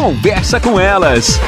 Conversa com elas.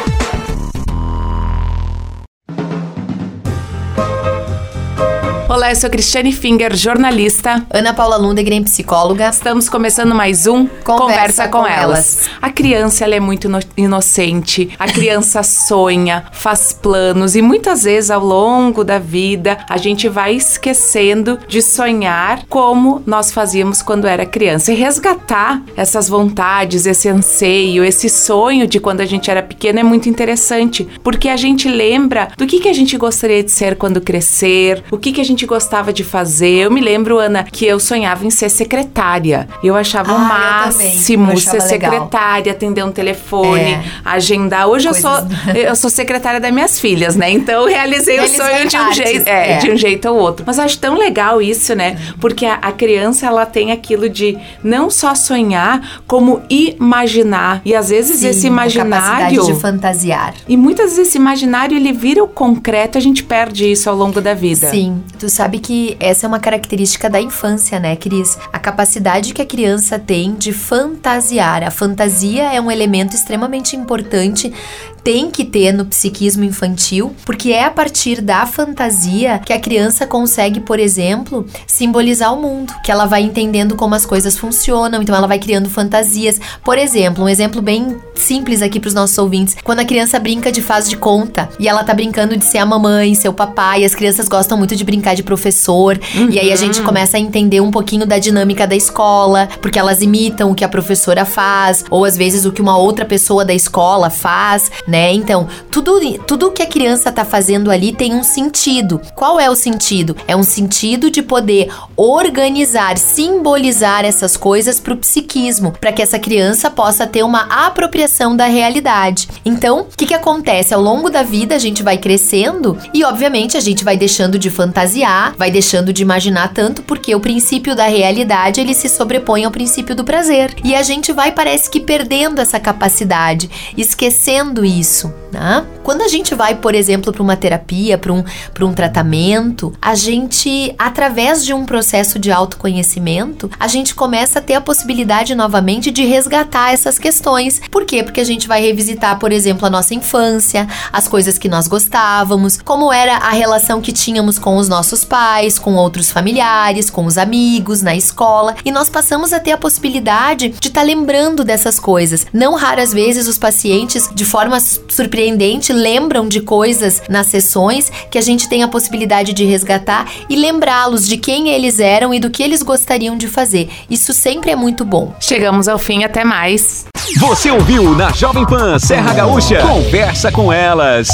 Olá, eu sou Cristiane Finger, jornalista. Ana Paula Lundegren, psicóloga. Estamos começando mais um Conversa, Conversa com, com elas. elas. A criança ela é muito inocente, a criança sonha, faz planos e muitas vezes ao longo da vida a gente vai esquecendo de sonhar como nós fazíamos quando era criança e resgatar essas vontades, esse anseio, esse sonho de quando a gente era pequeno é muito interessante, porque a gente lembra do que, que a gente gostaria de ser quando crescer, o que, que a gente gente gostava de fazer. Eu me lembro, Ana, que eu sonhava em ser secretária. Eu achava ah, o máximo ser legal. secretária, atender um telefone, é. agendar. Hoje Coisas... eu sou eu sou secretária das minhas filhas, né? Então eu realizei o sonho de um jeito, é, é. de um jeito ou outro. Mas eu acho tão legal isso, né? Porque a, a criança ela tem aquilo de não só sonhar, como imaginar. E às vezes Sim, esse imaginário de fantasiar. E muitas vezes esse imaginário ele vira o concreto, a gente perde isso ao longo da vida. Sim, tu sabe que essa é uma característica da infância, né, Cris? A capacidade que a criança tem de fantasiar. A fantasia é um elemento extremamente importante tem que ter no psiquismo infantil, porque é a partir da fantasia que a criança consegue, por exemplo, simbolizar o mundo, que ela vai entendendo como as coisas funcionam, então ela vai criando fantasias. Por exemplo, um exemplo bem simples aqui para os nossos ouvintes, quando a criança brinca de faz de conta e ela tá brincando de ser a mamãe, seu papai, as crianças gostam muito de brincar de professor, uhum. e aí a gente uhum. começa a entender um pouquinho da dinâmica da escola, porque elas imitam o que a professora faz, ou às vezes o que uma outra pessoa da escola faz, né? Então, tudo, tudo que a criança tá fazendo ali tem um sentido. Qual é o sentido? É um sentido de poder organizar, simbolizar essas coisas pro psiquismo, para que essa criança possa ter uma apropriação da realidade. Então, o que, que acontece? Ao longo da vida, a gente vai crescendo e, obviamente, a gente vai deixando de fantasiar, vai deixando de imaginar tanto, porque o princípio da realidade ele se sobrepõe ao princípio do prazer. E a gente vai, parece que, perdendo essa capacidade, esquecendo isso isso. Né? Quando a gente vai, por exemplo, para uma terapia, para um, um tratamento, a gente, através de um processo de autoconhecimento, a gente começa a ter a possibilidade novamente de resgatar essas questões. Por quê? Porque a gente vai revisitar, por exemplo, a nossa infância, as coisas que nós gostávamos, como era a relação que tínhamos com os nossos pais, com outros familiares, com os amigos, na escola, e nós passamos a ter a possibilidade de estar tá lembrando dessas coisas. Não raras vezes os pacientes, de forma surpreendente, lembram de coisas nas sessões que a gente tem a possibilidade de resgatar e lembrá-los de quem eles eram e do que eles gostariam de fazer. Isso sempre é muito bom. Chegamos ao fim, até mais. Você ouviu na Jovem Pan Serra Gaúcha? Conversa com elas.